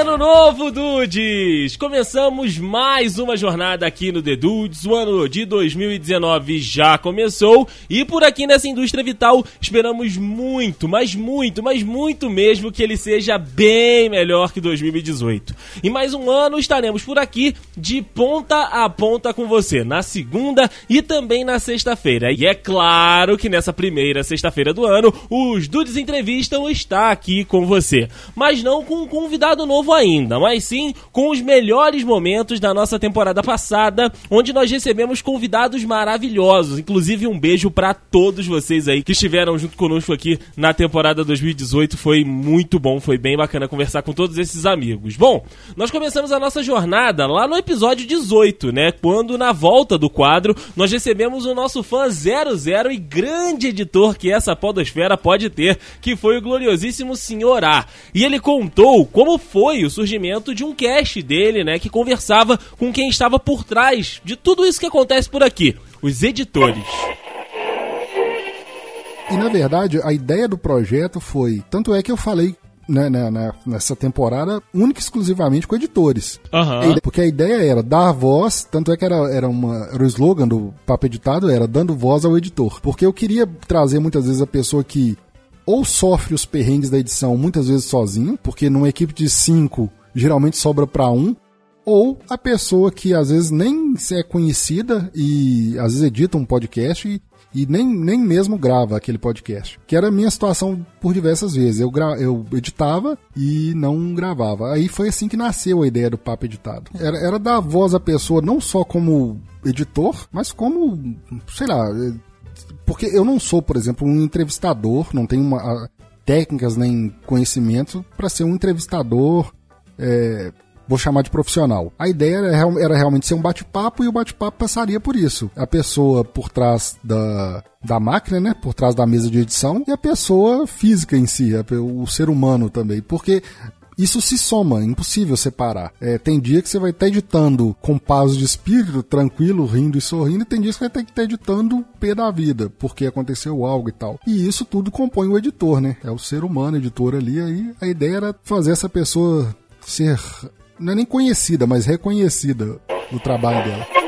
ano novo, Dudes! Começamos mais uma jornada aqui no The Dudes. O ano de 2019 já começou e por aqui nessa indústria vital esperamos muito, mas muito, mas muito mesmo que ele seja bem melhor que 2018. E mais um ano estaremos por aqui de ponta a ponta com você, na segunda e também na sexta-feira. E é claro que nessa primeira sexta-feira do ano, os Dudes Entrevistam está aqui com você. Mas não com um convidado novo ainda, mas sim com os melhores momentos da nossa temporada passada, onde nós recebemos convidados maravilhosos. Inclusive, um beijo para todos vocês aí que estiveram junto conosco aqui na temporada 2018. Foi muito bom, foi bem bacana conversar com todos esses amigos. Bom, nós começamos a nossa jornada lá no episódio 18, né? Quando na volta do quadro nós recebemos o nosso fã 00 e grande editor que essa podosfera pode ter, que foi o gloriosíssimo Senhor A. E ele contou como foi o surgimento de um cast dele, né, que conversava com quem estava por trás de tudo isso que acontece por aqui, os editores. E na verdade, a ideia do projeto foi, tanto é que eu falei né, né, né, nessa temporada única e exclusivamente com editores. Uhum. Porque a ideia era dar voz, tanto é que era, era, uma, era o slogan do papo editado, era dando voz ao editor. Porque eu queria trazer muitas vezes a pessoa que ou sofre os perrengues da edição muitas vezes sozinho, porque numa equipe de cinco geralmente sobra para um, ou a pessoa que às vezes nem é conhecida e às vezes edita um podcast e, e nem, nem mesmo grava aquele podcast. Que era a minha situação por diversas vezes. Eu, gra eu editava e não gravava. Aí foi assim que nasceu a ideia do papo editado. Era, era dar voz à pessoa não só como editor, mas como, sei lá, porque eu não sou, por exemplo, um entrevistador, não tenho uma, técnicas nem conhecimento para ser um entrevistador, é, vou chamar de profissional. A ideia era, era realmente ser um bate-papo e o bate-papo passaria por isso. A pessoa por trás da, da máquina, né, por trás da mesa de edição, e a pessoa física em si, o ser humano também. Porque isso se soma, é impossível separar. É, tem dia que você vai estar editando com paz de espírito, tranquilo, rindo e sorrindo, e tem dias que vai ter que estar editando o pé da vida, porque aconteceu algo e tal. E isso tudo compõe o editor, né? É o ser humano, editor ali, aí a ideia era fazer essa pessoa ser, não é nem conhecida, mas reconhecida no trabalho dela.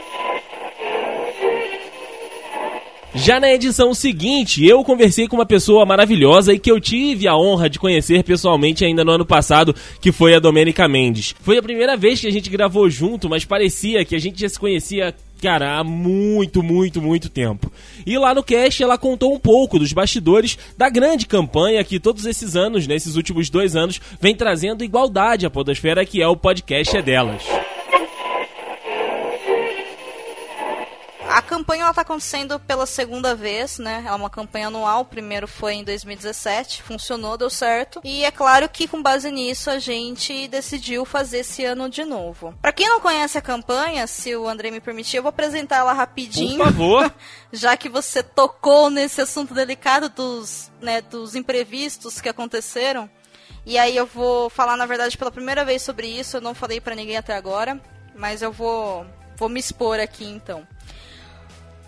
Já na edição seguinte, eu conversei com uma pessoa maravilhosa e que eu tive a honra de conhecer pessoalmente ainda no ano passado, que foi a Domênica Mendes. Foi a primeira vez que a gente gravou junto, mas parecia que a gente já se conhecia cara, há muito, muito, muito tempo. E lá no cast ela contou um pouco dos bastidores da grande campanha que todos esses anos, nesses últimos dois anos, vem trazendo igualdade à podosfera, que é o podcast é delas. A campanha está acontecendo pela segunda vez, né? É uma campanha anual. O primeiro foi em 2017, funcionou, deu certo. E é claro que com base nisso a gente decidiu fazer esse ano de novo. Para quem não conhece a campanha, se o André me permitir, eu vou apresentar ela rapidinho. Por favor. já que você tocou nesse assunto delicado dos, né, dos imprevistos que aconteceram. E aí eu vou falar, na verdade, pela primeira vez sobre isso. Eu não falei para ninguém até agora, mas eu vou, vou me expor aqui então.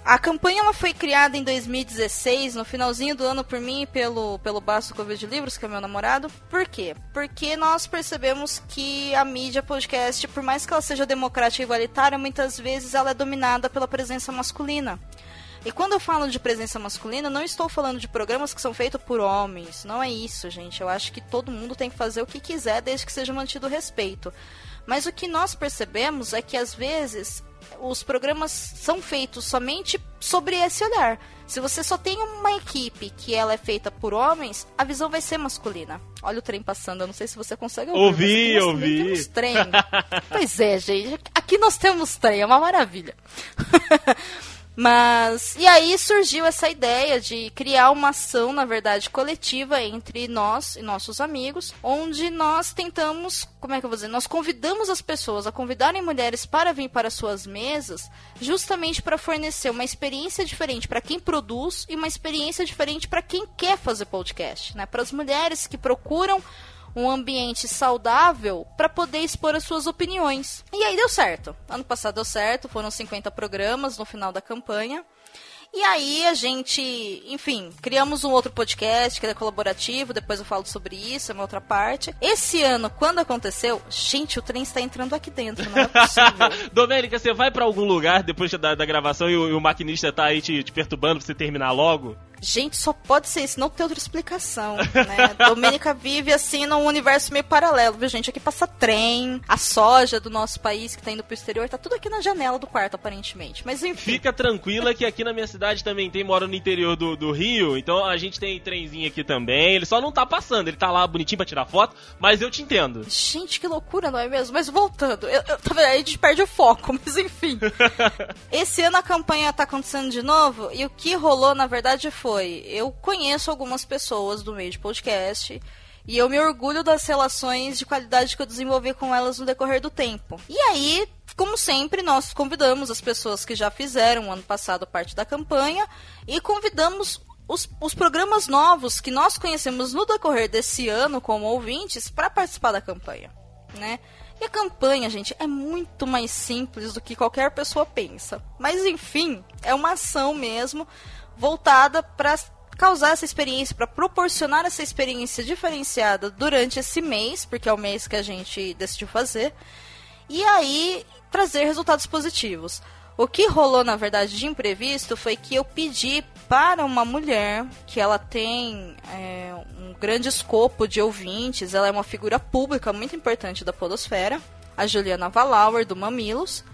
A campanha ela foi criada em 2016, no finalzinho do ano, por mim e pelo, pelo Basto Covid de Livros, que é meu namorado. Por quê? Porque nós percebemos que a mídia podcast, por mais que ela seja democrática e igualitária, muitas vezes ela é dominada pela presença masculina. E quando eu falo de presença masculina, não estou falando de programas que são feitos por homens. Não é isso, gente. Eu acho que todo mundo tem que fazer o que quiser, desde que seja mantido o respeito. Mas o que nós percebemos é que às vezes os programas são feitos somente sobre esse olhar. Se você só tem uma equipe que ela é feita por homens, a visão vai ser masculina. Olha o trem passando, eu não sei se você consegue ouvir. Ouvi, ouvi. Temos trem. pois é, gente. Aqui nós temos trem, é uma maravilha. Mas. E aí surgiu essa ideia de criar uma ação, na verdade, coletiva entre nós e nossos amigos, onde nós tentamos. Como é que eu vou dizer? Nós convidamos as pessoas a convidarem mulheres para vir para suas mesas, justamente para fornecer uma experiência diferente para quem produz e uma experiência diferente para quem quer fazer podcast. Né? Para as mulheres que procuram um ambiente saudável para poder expor as suas opiniões. E aí deu certo. Ano passado deu certo, foram 50 programas no final da campanha. E aí a gente, enfim, criamos um outro podcast que é colaborativo, depois eu falo sobre isso, é uma outra parte. Esse ano, quando aconteceu, gente, o trem está entrando aqui dentro, não é possível. Domênica, você vai para algum lugar depois da, da gravação e o, e o, maquinista tá aí te, te perturbando pra você terminar logo? Gente, só pode ser isso, não tem outra explicação, né? Domênica vive assim num universo meio paralelo, viu, gente? Aqui passa trem, a soja do nosso país que tá indo pro exterior, tá tudo aqui na janela do quarto, aparentemente. Mas enfim. Fica tranquila que aqui na minha cidade também tem, mora no interior do, do Rio, então a gente tem trenzinho aqui também. Ele só não tá passando, ele tá lá bonitinho pra tirar foto, mas eu te entendo. Gente, que loucura, não é mesmo? Mas voltando, eu, eu, tá vendo? a gente perde o foco, mas enfim. Esse ano a campanha tá acontecendo de novo e o que rolou, na verdade, foi foi: eu conheço algumas pessoas do meio de podcast e eu me orgulho das relações de qualidade que eu desenvolvi com elas no decorrer do tempo. E aí, como sempre, nós convidamos as pessoas que já fizeram ano passado parte da campanha e convidamos os, os programas novos que nós conhecemos no decorrer desse ano como ouvintes para participar da campanha, né? E a campanha, gente, é muito mais simples do que qualquer pessoa pensa. Mas enfim, é uma ação mesmo voltada para causar essa experiência, para proporcionar essa experiência diferenciada durante esse mês, porque é o mês que a gente decidiu fazer, e aí trazer resultados positivos. O que rolou, na verdade, de imprevisto foi que eu pedi para uma mulher que ela tem é, um grande escopo de ouvintes, ela é uma figura pública muito importante da Podosfera, a Juliana Valauer, do Mamilos,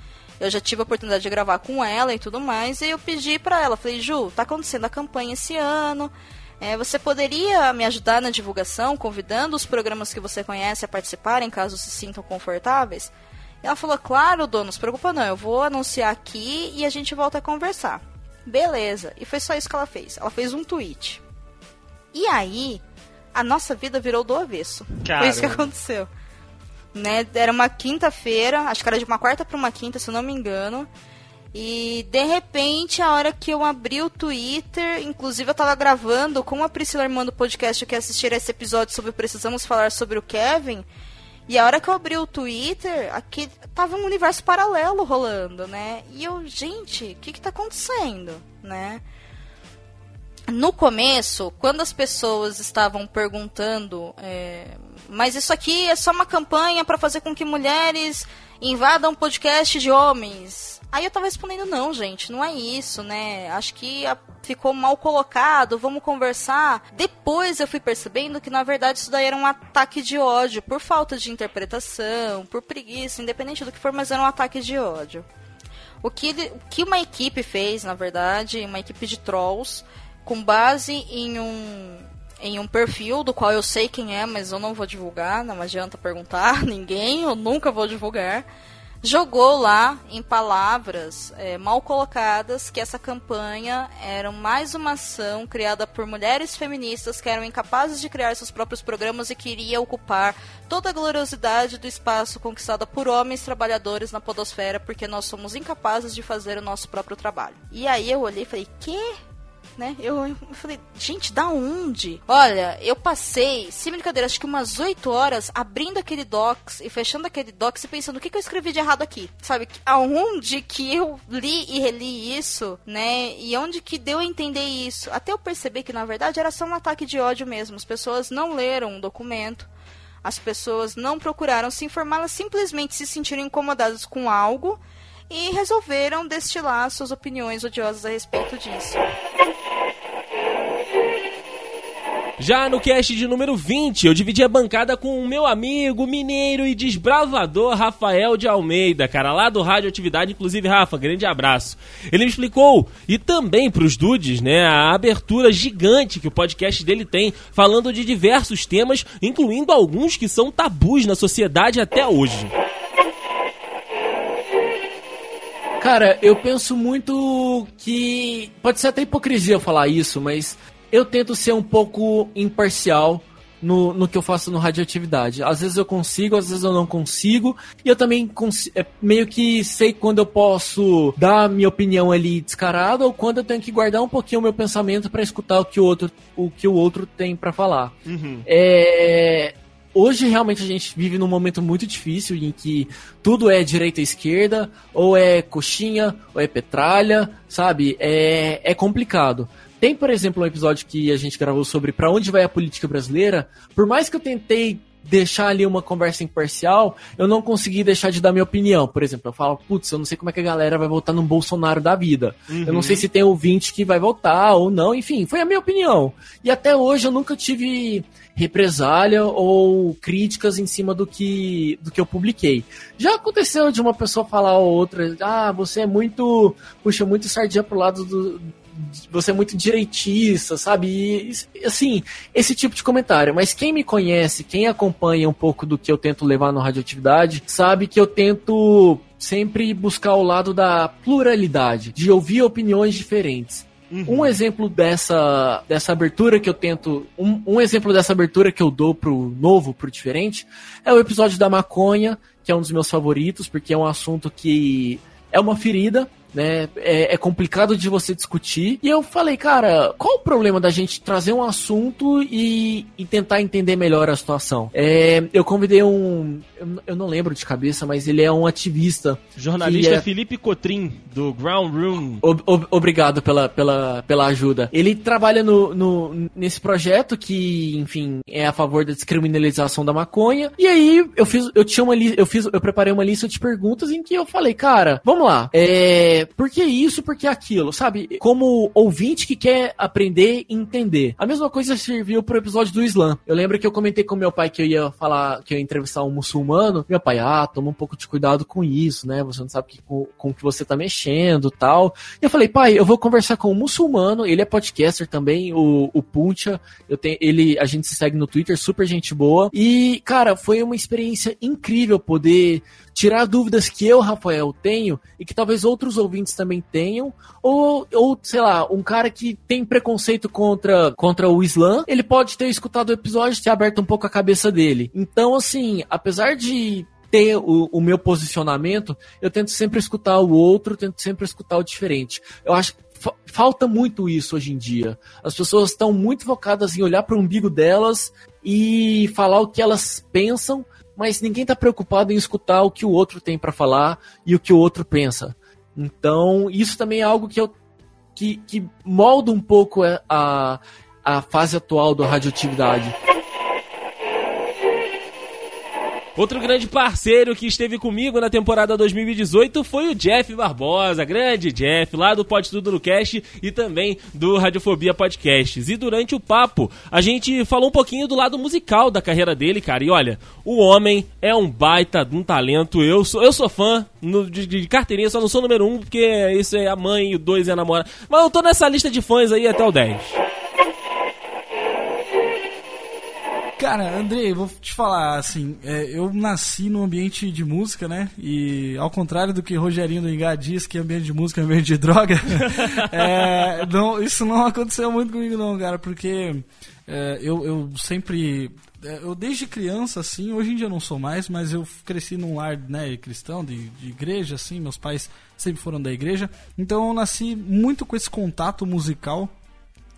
eu já tive a oportunidade de gravar com ela e tudo mais, e eu pedi para ela, falei, Ju, tá acontecendo a campanha esse ano, é, você poderia me ajudar na divulgação, convidando os programas que você conhece a participarem, caso se sintam confortáveis? E ela falou, claro, dono, não se preocupa não, eu vou anunciar aqui e a gente volta a conversar. Beleza, e foi só isso que ela fez. Ela fez um tweet. E aí, a nossa vida virou do avesso. Foi isso que aconteceu né? Era uma quinta-feira, acho que era de uma quarta para uma quinta, se eu não me engano. E de repente, a hora que eu abri o Twitter, inclusive eu tava gravando com a Priscila Irmã do podcast que assistir esse episódio sobre Precisamos Falar sobre o Kevin. E a hora que eu abri o Twitter, aqui tava um universo paralelo rolando, né? E eu, gente, o que que tá acontecendo, né? No começo, quando as pessoas estavam perguntando é, mas isso aqui é só uma campanha para fazer com que mulheres invadam podcast de homens. Aí eu tava respondendo, não, gente, não é isso, né? Acho que ficou mal colocado, vamos conversar. Depois eu fui percebendo que, na verdade, isso daí era um ataque de ódio, por falta de interpretação, por preguiça, independente do que for, mas era um ataque de ódio. O que, o que uma equipe fez, na verdade, uma equipe de trolls, com base em um em um perfil do qual eu sei quem é, mas eu não vou divulgar, não adianta perguntar ninguém, eu nunca vou divulgar. Jogou lá em palavras é, mal colocadas que essa campanha era mais uma ação criada por mulheres feministas que eram incapazes de criar seus próprios programas e queria ocupar toda a gloriosidade do espaço conquistado por homens trabalhadores na podosfera porque nós somos incapazes de fazer o nosso próprio trabalho. E aí eu olhei e falei, que? Né? Eu, eu falei, gente, da onde? Olha, eu passei, sem brincadeira, acho que umas 8 horas abrindo aquele docs e fechando aquele docs e pensando o que, que eu escrevi de errado aqui. Sabe? Aonde que eu li e reli isso, né? E onde que deu a entender isso? Até eu perceber que, na verdade, era só um ataque de ódio mesmo. As pessoas não leram o documento. As pessoas não procuraram se informar, elas simplesmente se sentiram incomodadas com algo e resolveram destilar suas opiniões odiosas a respeito disso. Já no cast de número 20, eu dividi a bancada com o meu amigo, mineiro e desbravador Rafael de Almeida, cara, lá do Radioatividade. Inclusive, Rafa, grande abraço. Ele me explicou, e também pros dudes, né, a abertura gigante que o podcast dele tem, falando de diversos temas, incluindo alguns que são tabus na sociedade até hoje. Cara, eu penso muito que. Pode ser até hipocrisia falar isso, mas eu tento ser um pouco imparcial no, no que eu faço no radioatividade. Às vezes eu consigo, às vezes eu não consigo. E eu também é, meio que sei quando eu posso dar minha opinião ali descarada ou quando eu tenho que guardar um pouquinho o meu pensamento para escutar o que o outro, o que o outro tem para falar. Uhum. É, hoje realmente a gente vive num momento muito difícil em que tudo é direita e esquerda, ou é coxinha, ou é petralha, sabe? É, é complicado. Tem, por exemplo, um episódio que a gente gravou sobre para onde vai a política brasileira. Por mais que eu tentei deixar ali uma conversa imparcial, eu não consegui deixar de dar minha opinião. Por exemplo, eu falo, putz, eu não sei como é que a galera vai votar no Bolsonaro da vida. Uhum. Eu não sei se tem ouvinte que vai votar ou não, enfim, foi a minha opinião. E até hoje eu nunca tive represália ou críticas em cima do que, do que eu publiquei. Já aconteceu de uma pessoa falar ou outra, ah, você é muito, puxa muito sardinha pro lado do, você é muito direitista, sabe? E, assim, esse tipo de comentário. Mas quem me conhece, quem acompanha um pouco do que eu tento levar no Radioatividade, sabe que eu tento sempre buscar o lado da pluralidade, de ouvir opiniões diferentes. Uhum. Um exemplo dessa, dessa abertura que eu tento. Um, um exemplo dessa abertura que eu dou pro novo, pro diferente, é o episódio da maconha, que é um dos meus favoritos, porque é um assunto que é uma ferida né? É, é, complicado de você discutir. E eu falei, cara, qual o problema da gente trazer um assunto e, e tentar entender melhor a situação? É, eu convidei um. Eu, não lembro de cabeça, mas ele é um ativista. Jornalista é... Felipe Cotrim, do Ground Room. Ob, ob, obrigado pela, pela, pela ajuda. Ele trabalha no, no, nesse projeto que, enfim, é a favor da descriminalização da maconha. E aí eu fiz, eu tinha uma eu fiz, eu preparei uma lista de perguntas em que eu falei, cara, vamos lá. É, por que isso, por que aquilo, sabe? Como ouvinte que quer aprender e entender. A mesma coisa serviu pro episódio do Islã. Eu lembro que eu comentei com meu pai que eu ia falar, que eu ia entrevistar um muçulmano. Meu pai, ah, toma um pouco de cuidado com isso, né? Você não sabe que, com, com que você tá mexendo tal. E eu falei, pai, eu vou conversar com um muçulmano, ele é podcaster também, o, o Puncha. Eu tenho, ele, a gente se segue no Twitter, super gente boa. E, cara, foi uma experiência incrível poder tirar dúvidas que eu, Rafael, tenho e que talvez outros ouvintes também tenham, ou, ou sei lá, um cara que tem preconceito contra, contra o Islã, ele pode ter escutado o episódio e ter aberto um pouco a cabeça dele. Então, assim, apesar de ter o, o, meu posicionamento, eu tento sempre escutar o outro, tento sempre escutar o diferente. Eu acho que falta muito isso hoje em dia. As pessoas estão muito focadas em olhar para o umbigo delas e falar o que elas pensam, mas ninguém está preocupado em escutar o que o outro tem para falar e o que o outro pensa. Então, isso também é algo que eu que, que molda um pouco a, a fase atual da radioatividade. Outro grande parceiro que esteve comigo na temporada 2018 foi o Jeff Barbosa, grande Jeff, lá do Pode Tudo no Cast e também do Radiofobia Podcasts. E durante o papo, a gente falou um pouquinho do lado musical da carreira dele, cara. E olha, o homem é um baita de um talento. Eu sou, eu sou fã no, de, de, carteirinha, só não sou número um, porque isso é a mãe, o dois é a namorada. Mas eu tô nessa lista de fãs aí até o 10. Cara, Andrei, vou te falar, assim, é, eu nasci num ambiente de música, né? E ao contrário do que Rogerinho do Engá diz que ambiente de música é ambiente de droga, é, não, isso não aconteceu muito comigo não, cara, porque é, eu, eu sempre é, eu desde criança, assim, hoje em dia não sou mais, mas eu cresci num lar né, cristão, de, de igreja, assim, meus pais sempre foram da igreja, então eu nasci muito com esse contato musical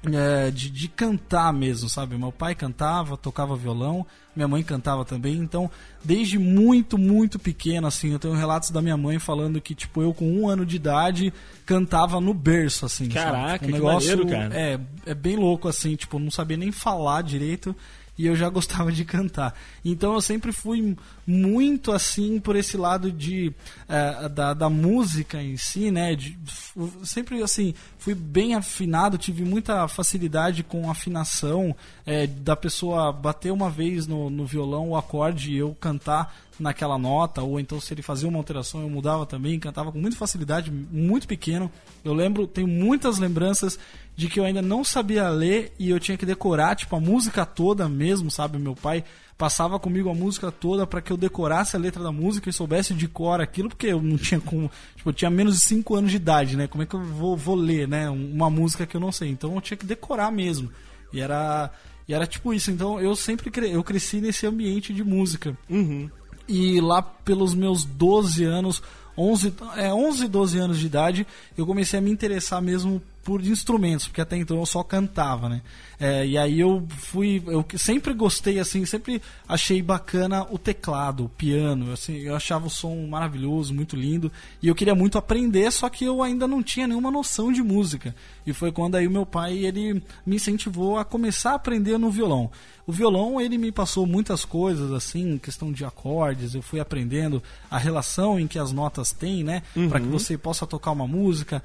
é, de, de cantar mesmo, sabe? Meu pai cantava, tocava violão, minha mãe cantava também, então desde muito, muito pequeno, assim, eu tenho relatos da minha mãe falando que, tipo, eu com um ano de idade cantava no berço, assim. Caraca, tipo, um negócio, que maneiro, cara. É, é bem louco, assim, tipo, não sabia nem falar direito e eu já gostava de cantar. Então eu sempre fui muito assim por esse lado de uh, da, da música em si, né? De, sempre assim fui bem afinado, tive muita facilidade com afinação é, da pessoa bater uma vez no, no violão o acorde e eu cantar naquela nota, ou então se ele fazia uma alteração eu mudava também, cantava com muita facilidade, muito pequeno. Eu lembro, tenho muitas lembranças de que eu ainda não sabia ler e eu tinha que decorar, tipo, a música toda mesmo, sabe? Meu pai passava comigo a música toda para que eu decorasse a letra da música e soubesse de cor aquilo, porque eu não tinha como. Tipo, eu tinha menos de 5 anos de idade, né? Como é que eu vou, vou ler, né? Uma música que eu não sei. Então eu tinha que decorar mesmo. E era. E era tipo isso. Então eu sempre cre... eu cresci nesse ambiente de música. Uhum. E lá pelos meus 12 anos, 11, é, 11, 12 anos de idade, eu comecei a me interessar mesmo por instrumentos, porque até então eu só cantava, né? É, e aí eu fui, eu sempre gostei assim, sempre achei bacana o teclado, o piano, assim, eu achava o som maravilhoso, muito lindo, e eu queria muito aprender, só que eu ainda não tinha nenhuma noção de música. E foi quando aí o meu pai ele me incentivou a começar a aprender no violão. O violão ele me passou muitas coisas assim, questão de acordes, eu fui aprendendo a relação em que as notas têm, né, uhum. para que você possa tocar uma música.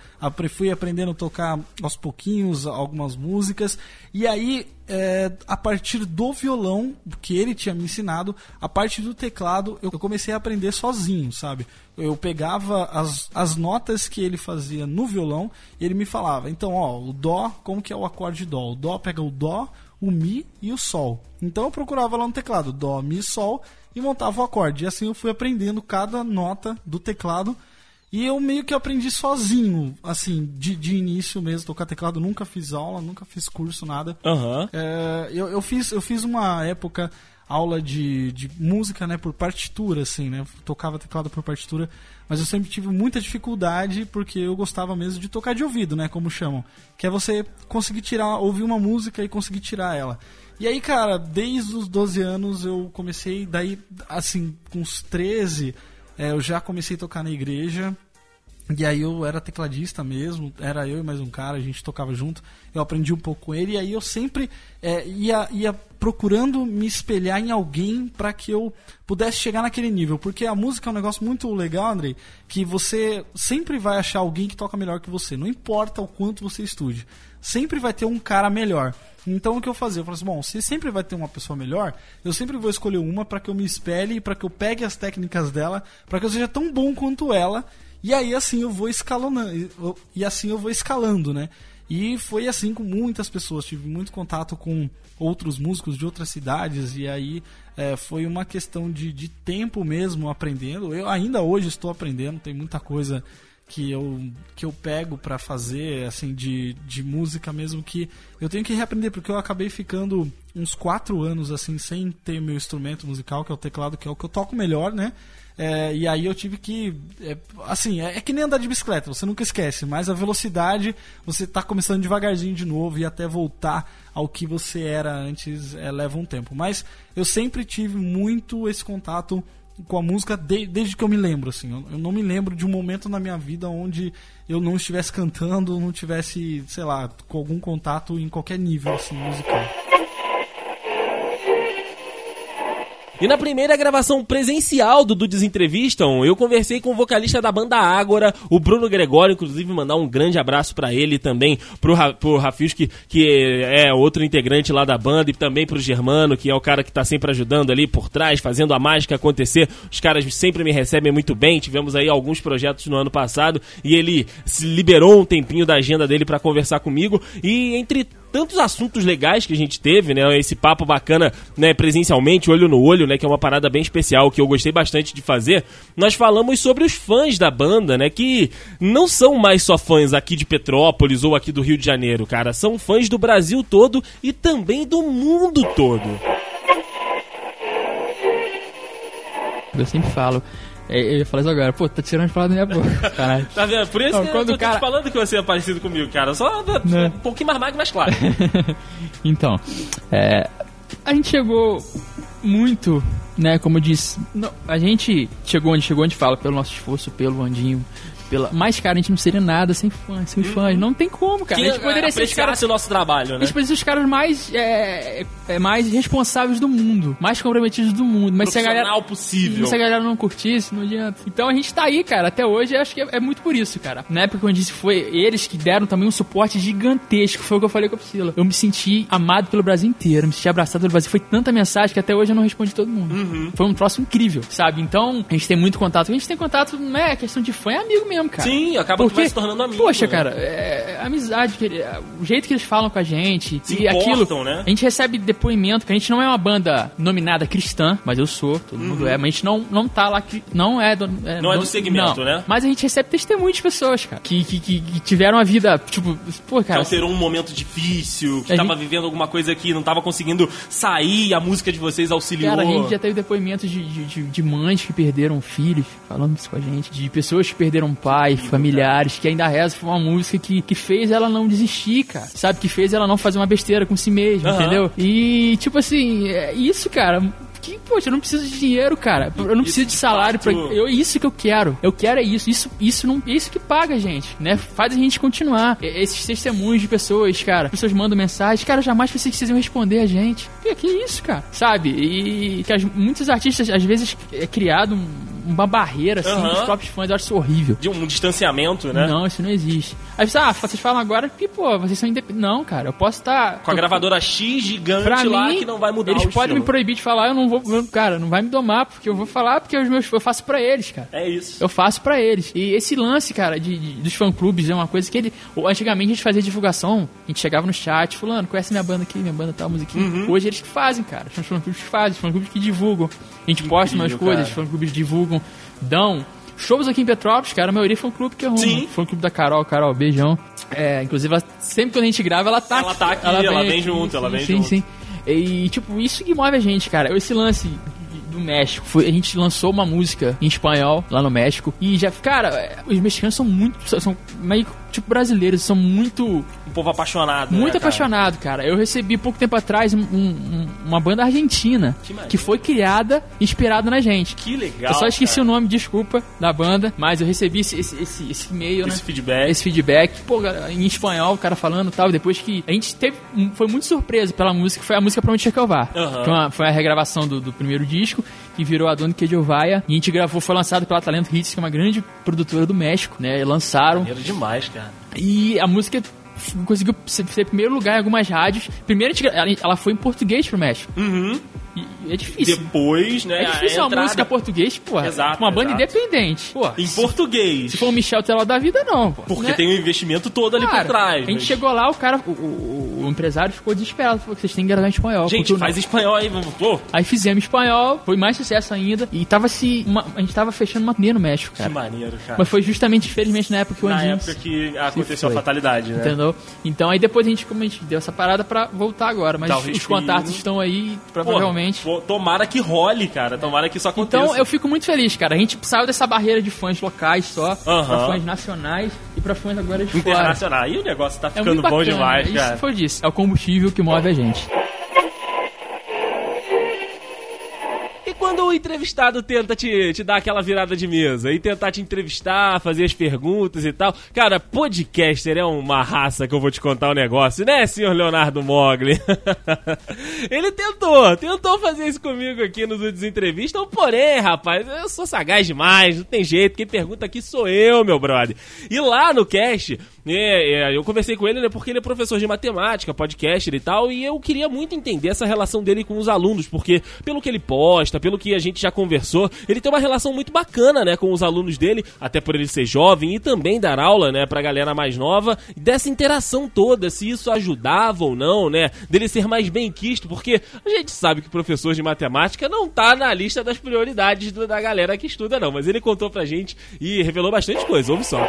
Fui aprendendo a tocar aos pouquinhos algumas músicas e aí é, a partir do violão que ele tinha me ensinado, a parte do teclado eu comecei a aprender sozinho, sabe? Eu pegava as, as notas que ele fazia no violão e ele me falava, então ó, o dó, como que é o acorde dó? O dó pega o dó, o Mi e o Sol. Então eu procurava lá no teclado Dó, Mi, Sol e montava o acorde. E assim eu fui aprendendo cada nota do teclado. E eu meio que aprendi sozinho, assim, de, de início mesmo, tocar teclado. Nunca fiz aula, nunca fiz curso, nada. Uhum. É, eu, eu, fiz, eu fiz uma época aula de, de música, né, por partitura, assim, né? Tocava teclado por partitura mas eu sempre tive muita dificuldade porque eu gostava mesmo de tocar de ouvido, né, como chamam, que é você conseguir tirar, ouvir uma música e conseguir tirar ela. E aí, cara, desde os 12 anos eu comecei, daí, assim, com os 13, é, eu já comecei a tocar na igreja, e aí eu era tecladista mesmo, era eu e mais um cara, a gente tocava junto, eu aprendi um pouco com ele, e aí eu sempre é, ia, ia procurando me espelhar em alguém para que eu pudesse chegar naquele nível. Porque a música é um negócio muito legal, Andrei, que você sempre vai achar alguém que toca melhor que você, não importa o quanto você estude. Sempre vai ter um cara melhor. Então o que eu fazia? Eu falei assim, bom, se sempre vai ter uma pessoa melhor, eu sempre vou escolher uma para que eu me espelhe, para que eu pegue as técnicas dela, para que eu seja tão bom quanto ela e aí assim eu vou escalonando. E assim eu vou escalando, né? E foi assim com muitas pessoas. Tive muito contato com outros músicos de outras cidades. E aí é, foi uma questão de, de tempo mesmo aprendendo. Eu ainda hoje estou aprendendo, tem muita coisa que eu, que eu pego para fazer, assim, de, de música mesmo, que eu tenho que reaprender, porque eu acabei ficando uns quatro anos, assim, sem ter meu instrumento musical, que é o teclado, que é o que eu toco melhor, né? É, e aí eu tive que. É, assim, é, é, que nem andar de bicicleta, você nunca esquece, mas a velocidade, você está começando devagarzinho de novo e até voltar ao que você era antes é, leva um tempo. Mas eu sempre tive muito esse contato com a música de, desde que eu me lembro, assim. Eu, eu, não me lembro de um momento na minha vida onde eu não estivesse cantando, não tivesse, sei lá, com algum contato em qualquer nível, assim, musical. E na primeira gravação presencial do Dudes Entrevistam, eu conversei com o vocalista da banda Ágora, o Bruno Gregório, inclusive mandar um grande abraço para ele também, pro, Ra pro Rafiuski, que é outro integrante lá da banda, e também pro Germano, que é o cara que tá sempre ajudando ali por trás, fazendo a mágica acontecer. Os caras sempre me recebem muito bem, tivemos aí alguns projetos no ano passado, e ele se liberou um tempinho da agenda dele para conversar comigo, e entre tantos assuntos legais que a gente teve, né? Esse papo bacana, né, presencialmente, olho no olho, né, que é uma parada bem especial que eu gostei bastante de fazer. Nós falamos sobre os fãs da banda, né, que não são mais só fãs aqui de Petrópolis ou aqui do Rio de Janeiro, cara, são fãs do Brasil todo e também do mundo todo. Eu sempre falo, eu ia falar isso agora. Pô, tá tirando as palavras da minha boca. Caralho. tá vendo? Por isso Não, que quando eu tô cara... te falando que você é parecido comigo, cara. Só né? um pouquinho mais magro, mais claro. então, é, a gente chegou muito, né? Como eu disse, não, a gente chegou onde chegou, a gente fala pelo nosso esforço, pelo Andinho, pela... Mas, cara, a gente não seria nada sem fãs, sem fãs. Uhum. Não tem como, cara. Que a gente poderia ser os caras... o nosso trabalho, né? A gente poderia ser os caras mais, é, é, mais responsáveis do mundo. Mais comprometidos do mundo. Mas se a galera... possível. Se a galera não curtisse, não adianta. Então a gente tá aí, cara. Até hoje, acho que é, é, muito por isso, cara. Na época, quando eu disse, foi eles que deram também um suporte gigantesco. Foi o que eu falei com a Priscila. Eu me senti amado pelo Brasil inteiro. Me senti abraçado pelo Brasil. Foi tanta mensagem que até hoje eu não respondi todo mundo. Uhum. Foi um troço incrível, sabe? Então, a gente tem muito contato. A gente tem contato, não é questão de fã, é amigo mesmo, cara. Sim, acaba Porque, se tornando amigo. Poxa, né? cara, é, é amizade, o jeito que eles falam com a gente. Se e importam, aquilo, né? A gente recebe depoimento que a gente não é uma banda nominada cristã, mas eu sou, todo uhum. mundo é, mas a gente não, não tá lá, não é do, é, Não é do segmento, não. né? Mas a gente recebe testemunho de pessoas, cara, que, que, que, que tiveram a vida, tipo, pô, cara. Que alterou um momento difícil, que tava gente... vivendo alguma coisa que não tava conseguindo sair, a música de vocês auxiliou. Cara, a gente já teve depoimentos de, de, de, de mães que perderam filhos, falando isso com a gente, de pessoas que perderam pai, familiares, que ainda reza por uma música que, que fez ela não desistir, cara. Sabe? Que fez ela não fazer uma besteira com si mesma, Aham. entendeu? E, tipo assim, é isso, cara. Que, poxa, eu não preciso de dinheiro, cara. Eu não preciso de salário fato- Eu, isso que eu quero. Eu quero é isso. Isso, isso não. é Isso que paga, gente, né? Faz a gente continuar. Esses testemunhos de pessoas, cara. Pessoas mandam mensagens. Cara, jamais vocês iam responder a gente. Que, que isso, cara? Sabe? E que as- muitos artistas, às vezes, é criado um- uma barreira, assim, Aham. dos próprios fãs. Eu acho isso horrível. De um distanciamento, né? Não, isso não existe. Aí você, ah, vocês falam agora que, pô, vocês são independentes. Não, cara, eu posso estar. Com a gravadora X gigante Pra lá mim, que não vai mudar eles podem me proibir de falar, eu não vou. Cara, não vai me domar, porque eu vou falar porque os meus, eu faço pra eles, cara. É isso. Eu faço pra eles. E esse lance, cara, de, de- dos fã-clubes é uma coisa que ele. Antigamente a gente fazia divulgação, a gente chegava no chat, fulano, conhece minha banda aqui, minha banda tal, musiquinha. Uhum. Hoje eles que fazem, cara. São os fã-clubes que fazem, os fã-clubes que divulgam. A gente posta umas coisas, os cara. fã-clubes divulgam, dão. Shows aqui em Petrópolis, cara, a maioria é fã-clube que arruma. Sim. Fã-clube da Carol, Carol, beijão. É, inclusive, ela- sempre quando a gente grava, ela tá Ela tá aqui, ela vem junto, ela vem sim, junto. Sim, E, tipo, isso que move a gente, cara. Esse lance do México. Foi, a gente lançou uma música em espanhol lá no México. E já, cara, é, os mexicanos são muito. São meio tipo brasileiros, são muito. Um povo apaixonado. Muito né, cara? apaixonado, cara. Eu recebi pouco tempo atrás um- um- uma banda argentina Que que foi criada inspirada na gente. Que legal. eu só esqueci cara. o nome, desculpa, da banda, mas eu recebi esse, esse, esse, esse e-mail, né? Esse feedback. esse feedback, pô, cara, em espanhol, o cara falando e tal, depois que a gente teve, foi muito surpreso pela música, foi a música Pra Onde Quer Que Eu Vá. Aham. Foi, uma- foi a regravação do, do primeiro disco, que virou a Dona Que e a gente gravou, foi lançado pela Talento Hits, que é uma grande produtora do México, né, e lançaram, Maneiro demais, cara. e a música conseguiu ser primeiro lugar em algumas rádios, primeiro ela foi em português pro México, Uhum. E é difícil. Depois, né? É difícil a uma entrada música português, porra. Exato, uma banda exato. independente. Em português. Se for o Michel Teló da vida, não. Pô, Porque né? tem um investimento todo ali Cara, por trás. A gente mas- chegou lá, o cara, o, o- o empresário ficou desesperado. Falou que vocês têm que gravar em espanhol. Gente, faz espanhol aí, vamos. Pô, Aí fizemos espanhol, foi mais sucesso ainda. E tava se. uma- a gente tava fechando uma turnê no México, que cara. maneiro, cara. Mas foi justamente, infelizmente, na época que o Na Andinho. época que aconteceu a fatalidade, né? Entendeu? Então aí depois a gente, como a gente deu essa parada pra voltar agora. Mas os contatos estão aí, Pô, provavelmente. pô, tomara que role, cara. Tomara que isso aconteça. Então eu fico muito feliz, cara. A gente saiu dessa barreira de fãs locais só, pra Aham. fãs nacionais e pra fãs agora de fora. Internacional. Aí o negócio tá É ficando muito bom demais, Isso cara. foi disso. É o combustível que move a gente. Quando o entrevistado tenta te, te dar aquela virada de mesa e tentar te entrevistar, fazer as perguntas e tal. Cara, podcaster é uma raça que eu vou te contar um negócio, né, senhor Leonardo Mogli? Ele tentou, tentou fazer isso comigo aqui nos últimos entrevistas, porém, rapaz, eu sou sagaz demais, não tem jeito, quem pergunta aqui sou eu, meu brother. E lá no cast, é, é, eu conversei com ele, né, porque ele é professor de matemática, podcaster e tal, e eu queria muito entender essa relação dele com os alunos, porque pelo que ele posta, pelo que a gente já conversou, ele tem uma relação muito bacana, né, com os alunos dele, até por ele ser jovem e também dar aula, né, pra galera mais nova, dessa interação toda, se isso ajudava ou não, né, dele ser mais bem quisto, porque a gente sabe que professor de matemática não tá na lista das prioridades da galera que estuda, não, mas ele contou pra gente e revelou bastante coisa, ouve só.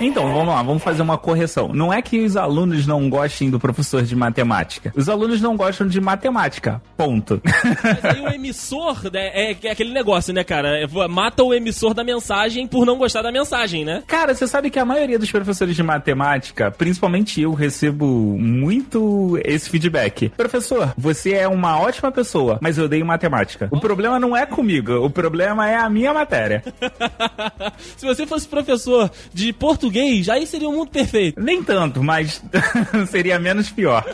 Então, vamos lá, vamos fazer uma correção. Não é que os alunos não gostem do professor de matemática. Os alunos não gostam de matemática. Ponto. Mas aí o emissor né, é, é aquele negócio, né, cara? É, Mata o emissor da mensagem por não gostar da mensagem, né? Cara, você sabe que a maioria dos professores de matemática, principalmente eu, recebo muito esse feedback. Professor, você é uma ótima pessoa, mas eu odeio matemática. O problema não é comigo, o problema é a minha matéria. Se você fosse professor de português, aí seria um mundo perfeito. Nem tanto, mas seria menos pior.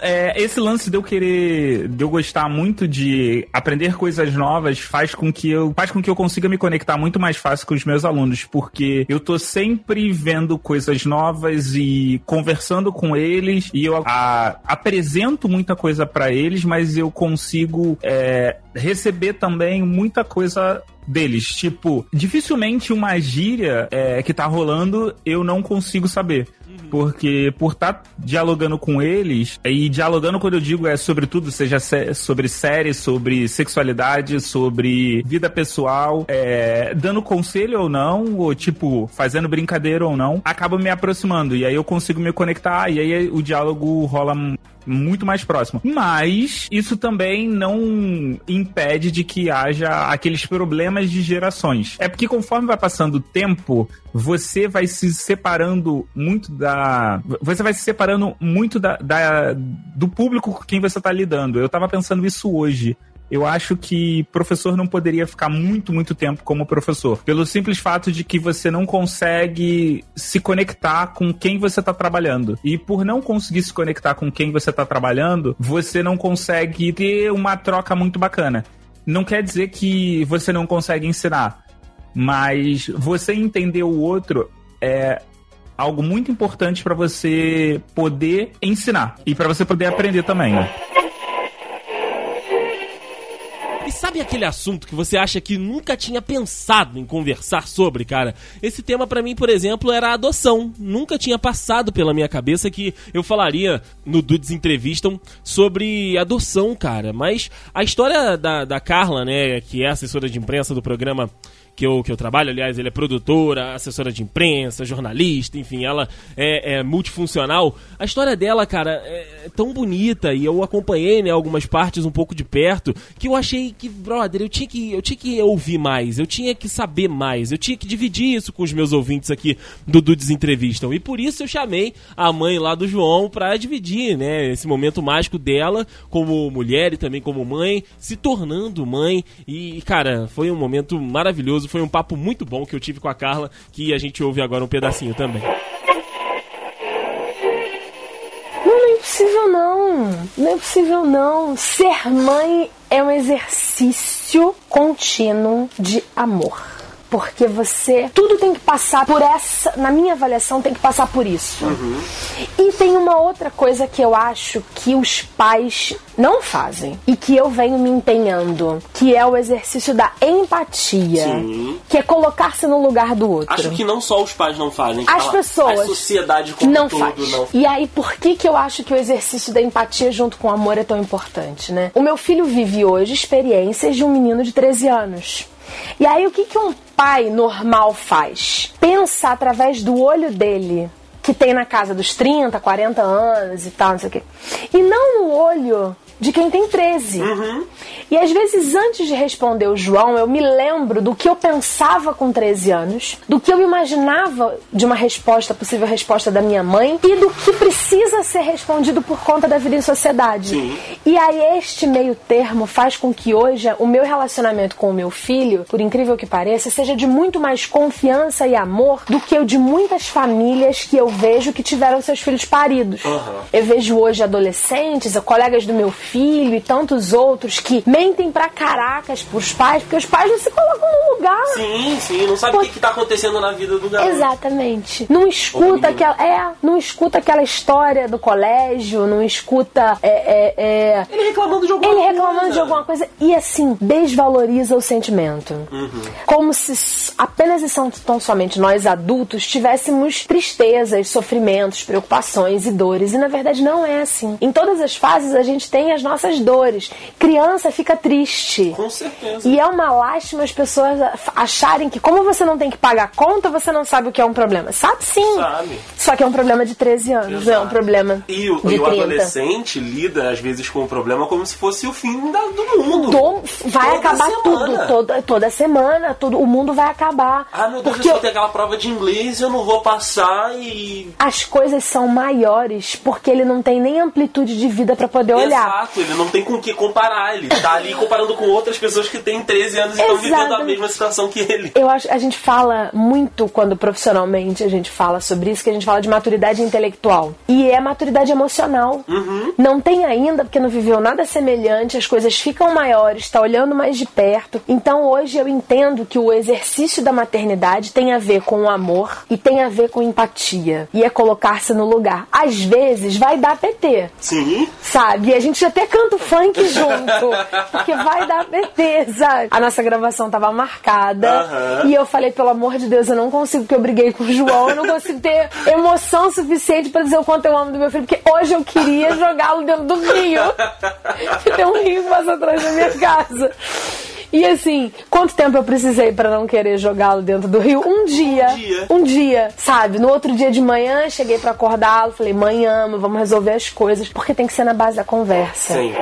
É, esse lance de eu querer, de eu gostar muito de aprender coisas novas faz com que eu, faz com que eu consiga me conectar muito mais fácil com os meus alunos, porque eu tô sempre vendo coisas novas e conversando com eles e eu a- apresento muita coisa pra eles, mas eu consigo é, receber também muita coisa deles. Tipo, dificilmente uma gíria é, que tá rolando eu não consigo saber. Porque por estar dialogando com eles, e dialogando quando eu digo é sobre tudo, seja sé- sobre série, sobre sexualidade, sobre vida pessoal, é, dando conselho ou não, ou tipo, fazendo brincadeira ou não, acaba me aproximando. E aí eu consigo me conectar, e aí o diálogo rola muito mais próximo. Mas isso também não impede de que haja aqueles problemas de gerações. É porque conforme vai passando o tempo, você vai se separando muito da. Você vai se separando muito da, da do público com quem você está lidando. Eu tava pensando isso hoje eu acho que professor não poderia ficar muito, muito tempo como professor. Pelo simples fato de que você não consegue se conectar com quem você está trabalhando. E por não conseguir se conectar com quem você está trabalhando, você não consegue ter uma troca muito bacana. Não quer dizer que você não consegue ensinar, mas você entender o outro é algo muito importante para você poder ensinar e para você poder aprender também. Né? E sabe aquele assunto que você acha que nunca tinha pensado em conversar sobre, cara? Esse tema para mim, por exemplo, era a adoção. Nunca tinha passado pela minha cabeça que eu falaria no Dudes Entrevistam sobre adoção, cara. Mas a história da, da Carla, né, que é assessora de imprensa do programa que eu, que eu trabalho, aliás, ele é produtora, assessora de imprensa, jornalista, enfim, ela é, é multifuncional. A história dela, cara, é tão bonita e eu acompanhei, né, algumas partes um pouco de perto, que eu achei que, brother, eu tinha que, eu tinha que ouvir mais, eu tinha que saber mais, eu tinha que dividir isso com os meus ouvintes aqui do Dudes Entrevistam. E por isso eu chamei a mãe lá do João pra dividir, né, esse momento mágico dela como mulher e também como mãe, se tornando mãe. E, cara, foi um momento maravilhoso foi um papo muito bom que eu tive com a Carla, que a gente ouve agora um pedacinho também. Não, não é possível não. Não é possível não. Ser mãe é um exercício contínuo de amor porque você tudo tem que passar por essa, na minha avaliação tem que passar por isso. Uhum. E tem uma outra coisa que eu acho que os pais não fazem e que eu venho me empenhando, que é o exercício da empatia, Sim. que é colocar-se no lugar do outro. Acho que não só os pais não fazem, as pessoas, a sociedade como não todo faz. não. E aí por que que eu acho que o exercício da empatia junto com o amor é tão importante, né? O meu filho vive hoje experiências de um menino de 13 anos. E aí o que, que um pai normal faz? Pensa através do olho dele, que tem na casa dos 30, 40 anos e tal, não sei o quê. E não no olho de quem tem 13. Uhum. E às vezes, antes de responder o João, eu me lembro do que eu pensava com 13 anos, do que eu imaginava de uma resposta, possível resposta da minha mãe, e do que precisa ser respondido por conta da vida em sociedade. Sim. E aí, este meio termo faz com que hoje o meu relacionamento com o meu filho, por incrível que pareça, seja de muito mais confiança e amor do que o de muitas famílias que eu vejo que tiveram seus filhos paridos. Uhum. Eu vejo hoje adolescentes, colegas do meu filho e tantos outros que mentem pra caracas pros pais, porque os pais não se colocam no lugar. Sim, sim, não sabe o que, que tá acontecendo na vida do garoto. Exatamente. Não escuta aquela. É, não escuta aquela história do colégio, não escuta. É, é, é... Ele reclamando de alguma Ele coisa. reclamando de alguma coisa. E assim, desvaloriza o sentimento. Uhum. Como se apenas e são tão somente nós adultos tivéssemos tristezas, sofrimentos, preocupações e dores. E na verdade não é assim. Em todas as fases a gente tem as nossas dores. Criança fica triste. Com certeza. E é uma lástima as pessoas acharem que, como você não tem que pagar conta, você não sabe o que é um problema. Sabe sim. Sabe. Só que é um problema de 13 anos, não é um problema. E o, e o 30. adolescente lida, às vezes, com o problema como se fosse o fim da- do mundo. Do- vai Toda acabar semana. tudo, toda, toda semana, tudo, o mundo vai acabar. Ah, meu Deus, porque eu só tenho aquela prova de inglês, eu não vou passar e. as coisas são maiores porque ele não tem nem amplitude de vida pra poder olhar. Ele não tem com o que comparar. Ele tá ali comparando com outras pessoas que têm 13 anos e estão vivendo a mesma situação que ele. Eu acho a gente fala muito quando profissionalmente a gente fala sobre isso, que a gente fala de maturidade intelectual. E é maturidade emocional. Não tem ainda, porque não viveu nada semelhante, as coisas ficam maiores, está olhando mais de perto. Então hoje eu entendo que o exercício da maternidade tem a ver com o amor e tem a ver com empatia. E é colocar-se no lugar. Às vezes vai dar PT. Sim. Sabe? E a gente até canta o funk junto. Porque vai dar PT, sabe? A nossa gravação tava marcada. E eu falei, pelo amor de Deus, eu não consigo, porque eu briguei com o João, eu não consigo ter emoção suficiente pra dizer o quanto eu amo do meu filho, porque hoje eu queria jogá-lo dentro do rio. que tem um rio que passa atrás da minha casa. E assim, quanto tempo eu precisei pra não querer jogá-lo dentro do rio? Um dia. dia. Um dia, sabe? No outro dia de manhã, cheguei pra acordá-lo, falei, mãe, ama, vamos resolver as coisas, porque tem que ser na base da conversa. Sim.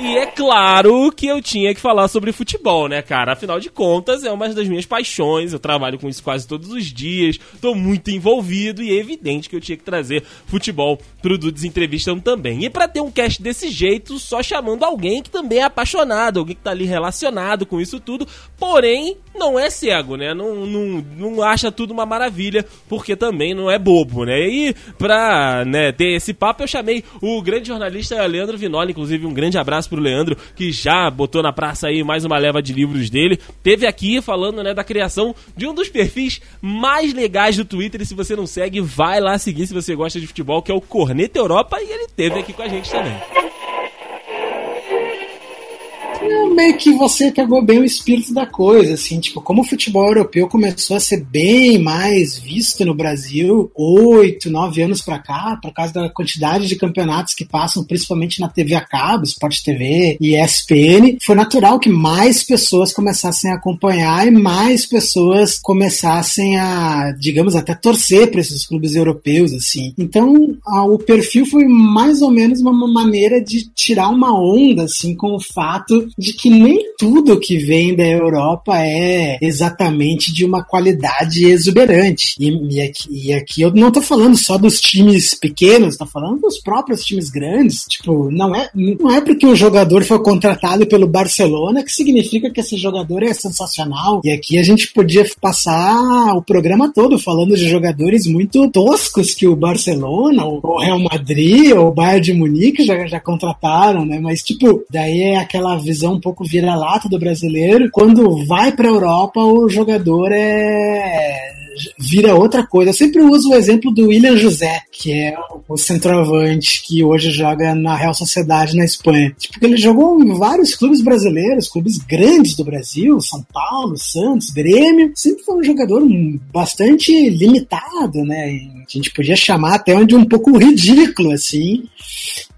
E é claro que eu tinha que falar sobre futebol, né, cara? Afinal de contas, é uma das minhas paixões. Eu trabalho com isso quase todos os dias. Tô muito envolvido e é evidente que eu tinha que trazer futebol pro Dudes Entrevistam também. E para ter um cast desse jeito, só chamando alguém que também é apaixonado, alguém que tá ali relacionado com isso tudo, porém não é cego, né? Não, não, não acha tudo uma maravilha, porque também não é bobo, né? E pra né, ter esse papo, eu chamei o grande jornalista Leandro Vinoli, inclusive um grande abraço pro Leandro, que já botou na praça aí mais uma leva de livros dele. Teve aqui falando, né, da criação de um dos perfis mais legais do Twitter, e se você não segue, vai lá seguir se você gosta de futebol, que é o Corneta Europa, e ele teve aqui com a gente também. É, meio que você pegou bem o espírito da coisa, assim, tipo, como o futebol europeu começou a ser bem mais visto no Brasil oito, nove anos pra cá, por causa da quantidade de campeonatos que passam, principalmente na TV a cabo, Sport TV e ESPN, foi natural que mais pessoas começassem a acompanhar e mais pessoas começassem a, digamos, até torcer para esses clubes europeus, assim. Então, a, o perfil foi mais ou menos uma maneira de tirar uma onda, assim, com o fato de que nem tudo que vem da Europa é exatamente de uma qualidade exuberante. E, e, aqui, e aqui, eu não tô falando só dos times pequenos, tô falando dos próprios times grandes. Tipo, não é, não é porque um jogador foi contratado pelo Barcelona que significa que esse jogador é sensacional. E aqui a gente podia passar o programa todo falando de jogadores muito toscos que o Barcelona, o Real Madrid, ou o Bayern de Munique já, já contrataram, né? Mas, tipo, daí é aquela visão um pouco vira-lata do brasileiro. Quando vai pra Europa, o jogador é vira outra coisa. Eu sempre uso o exemplo do William José, que é o centroavante que hoje joga na Real Sociedade na Espanha. Tipo, ele jogou em vários clubes brasileiros, clubes grandes do Brasil, São Paulo, Santos, Grêmio. Sempre foi um jogador bastante limitado, né? A gente podia chamar até de um pouco ridículo, assim.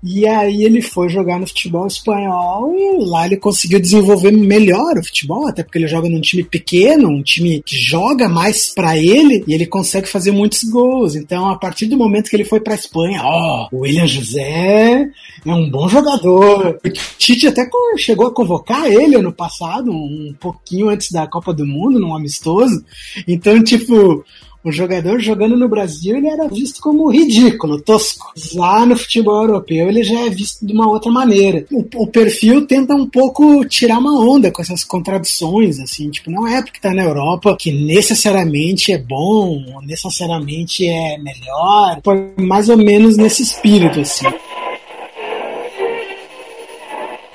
E aí ele foi jogar no futebol espanhol e lá ele conseguiu desenvolver melhor o futebol, até porque ele joga num time pequeno, um time que joga mais para ele e ele consegue fazer muitos gols. Então, a partir do momento que ele foi para Espanha, ó, o William José é um bom jogador. O Tite até chegou a convocar ele ano passado, um pouquinho antes da Copa do Mundo, num amistoso. Então, tipo, o jogador jogando no Brasil ele era visto como ridículo, tosco. Lá no futebol europeu ele já é visto de uma outra maneira. O, o, perfil tenta um pouco tirar uma onda com essas contradições, assim, tipo, não é porque tá na Europa que necessariamente é bom, necessariamente é melhor. Foi mais ou menos nesse espírito, assim.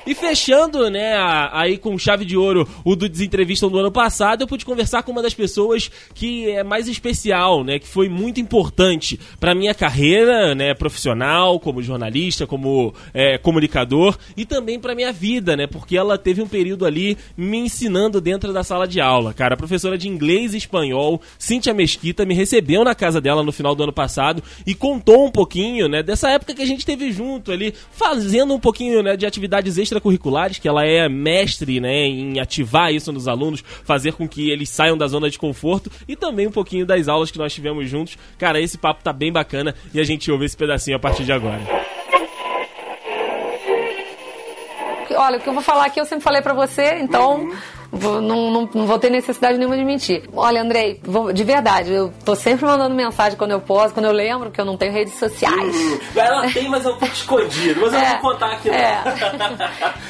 E fechando, né, aí com chave de ouro o do Desentrevistam do ano passado, eu pude conversar com uma das pessoas que é mais especial, né, que foi muito importante para minha carreira, né, profissional, como jornalista, como é, comunicador e também para minha vida, né, porque ela teve um período ali me ensinando dentro da sala de aula, cara. Professora de inglês e espanhol, Cíntia Mesquita, me recebeu na casa dela no final do ano passado e contou um pouquinho, né, dessa época que a gente teve junto ali, fazendo um pouquinho, né, de atividades extra extracurriculares, que ela é mestre né, em ativar isso nos alunos, fazer com que eles saiam da zona de conforto e também um pouquinho das aulas que nós tivemos juntos. Cara, esse papo tá bem bacana e a gente ouve esse pedacinho a partir de agora. Olha, o que eu vou falar aqui eu sempre falei para você, então. Uhum Vou, não, não, não, vou ter necessidade nenhuma de mentir. Olha, Andrei, vou, de verdade, eu tô sempre mandando mensagem quando eu posso, quando eu lembro que eu não tenho redes sociais. Hum, ela tem, mas é um pouco escondido. Mas é, eu não vou contar aqui. É,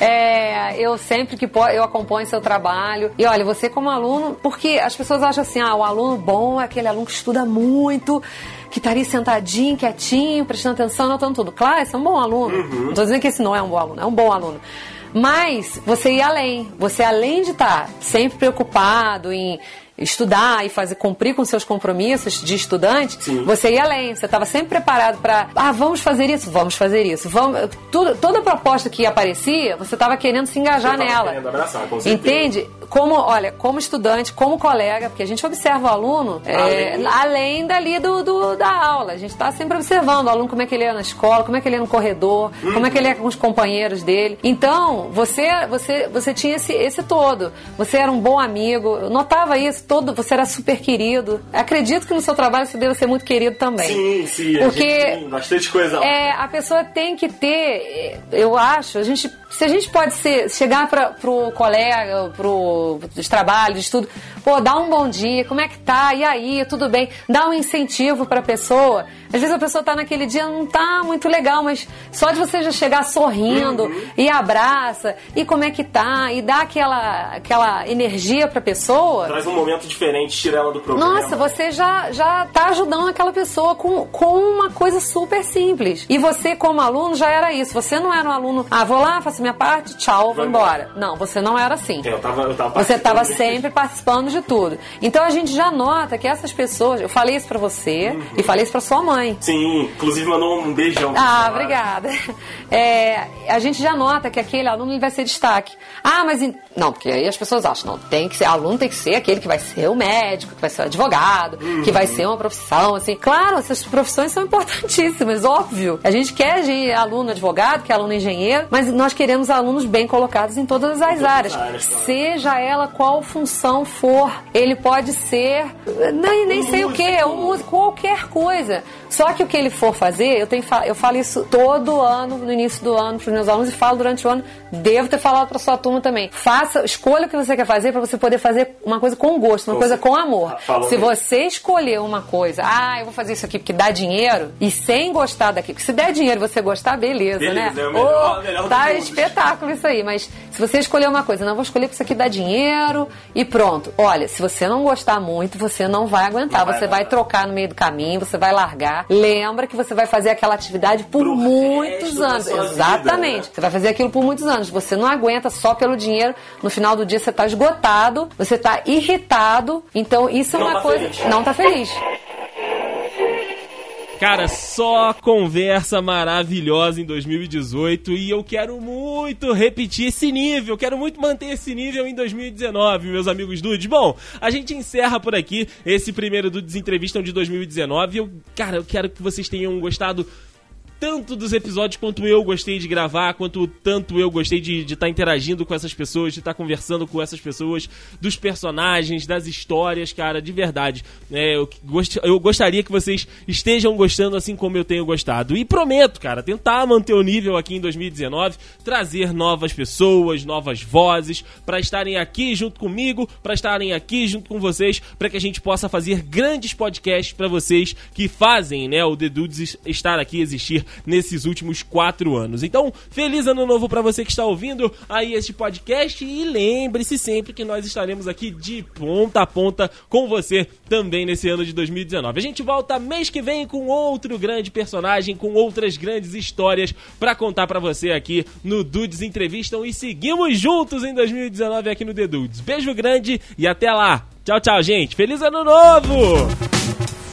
é, eu sempre que posso, eu acompanho seu trabalho. E olha, você como aluno, porque as pessoas acham assim, ah, o aluno bom é aquele aluno que estuda muito que estaria tá sentadinho, quietinho, prestando atenção, anotando tudo. Claro, esse é um bom aluno. Uhum. Não tô dizendo que esse não é um bom aluno, é um bom aluno. Mas você ir além. Você, além de estar sempre preocupado em estudar e fazer cumprir com seus compromissos de estudante, Sim. você ia além. Você estava sempre preparado para, ah, vamos fazer isso, vamos fazer isso. Vamos, tudo, toda proposta que aparecia, você estava querendo se engajar nela. Abraçar, Entende? como, olha, como estudante, como colega, porque a gente observa o aluno é, além, além dali do, do, da aula. A gente está sempre observando o aluno, como é que ele é na escola, como é que ele é no corredor, uhum. como é que ele é com os companheiros dele. Então, você, você, você tinha esse, esse todo. Você era um bom amigo, eu notava isso, todo, você era super querido. Acredito que no seu trabalho você deve ser muito querido também. Sim, sim, porque tem bastante coisa. É, a pessoa tem que ter, eu acho, a gente se a gente pode ser, chegar para pro colega, pro dos trabalhos, estudo, pô, dá um bom dia, como é que tá? E aí, tudo bem? Dá um incentivo para a pessoa. Às vezes a pessoa tá naquele dia não tá muito legal, mas só de você já chegar sorrindo uhum. e abraça e como é que tá e dá aquela aquela energia para a pessoa. Traz um momento diferente, tira ela do problema. Nossa, você já já tá ajudando aquela pessoa com, com uma coisa super simples. E você como aluno já era isso. Você não era um aluno, ah, vou lá, faço minha parte, tchau, vou embora. Não, você não era assim. Eu tava, eu tava você estava sempre participando de tudo. Então a gente já nota que essas pessoas, eu falei isso para você uhum. e falei isso para sua mãe. Sim, inclusive mandou um beijão. Ah, obrigada. É, a gente já nota que aquele aluno vai ser destaque. Ah, mas não, porque aí as pessoas acham, não, tem que ser, aluno tem que ser aquele que vai ser o médico, que vai ser o advogado, uhum. que vai ser uma profissão, assim. Claro, essas profissões são importantíssimas, óbvio. A gente quer aluno advogado, que é aluno engenheiro, mas nós queremos alunos bem colocados em todas as áreas. áreas Seja ela qual função for, ele pode ser, nem, nem sei o que, um músico, qualquer coisa. Só que o que ele for fazer, eu, tenho, eu falo isso todo ano, no início do ano, para os meus alunos, e falo durante o ano, devo ter falado para sua turma também. Faça, escolha o que você quer fazer para você poder fazer uma coisa com gosto, uma coisa com amor. Falou se você escolher uma coisa, ah, eu vou fazer isso aqui porque dá dinheiro, e sem gostar daquilo, se der dinheiro e você gostar, beleza, beleza né? É o melhor, oh, melhor tá espetáculo isso aí, mas se você escolher uma coisa, não vou escolher porque isso aqui dá dinheiro e pronto. Olha, se você não gostar muito, você não vai aguentar, não você vai, vai trocar no meio do caminho, você vai largar lembra que você vai fazer aquela atividade por Pro muitos anos. Exatamente. Vida, né? Você vai fazer aquilo por muitos anos. Você não aguenta só pelo dinheiro. No final do dia você está esgotado, você está irritado. Então isso é não uma tá coisa. Feliz. Não está feliz. Cara, só conversa maravilhosa em 2018 e eu quero muito repetir esse nível, quero muito manter esse nível em 2019, meus amigos Dudes. Bom, a gente encerra por aqui esse primeiro Dudes Entrevista de 2019. Eu, cara, eu quero que vocês tenham gostado tanto dos episódios quanto eu gostei de gravar, quanto tanto eu gostei de estar tá interagindo com essas pessoas, de estar tá conversando com essas pessoas, dos personagens, das histórias, cara, de verdade. É, eu, gost, eu gostaria que vocês estejam gostando assim como eu tenho gostado. E prometo, cara, tentar manter o nível aqui em 2019, trazer novas pessoas, novas vozes, para estarem aqui junto comigo, para estarem aqui junto com vocês, para que a gente possa fazer grandes podcasts para vocês que fazem, né, o The Dudes estar aqui existir nesses últimos quatro anos. Então, feliz ano novo para você que está ouvindo aí este podcast e lembre-se sempre que nós estaremos aqui de ponta a ponta com você também nesse ano de 2019. A gente volta mês que vem com outro grande personagem, com outras grandes histórias para contar para você aqui no Dudes Entrevistam e seguimos juntos em 2019 aqui no The Dudes. Beijo grande e até lá. Tchau, tchau, gente. Feliz ano novo!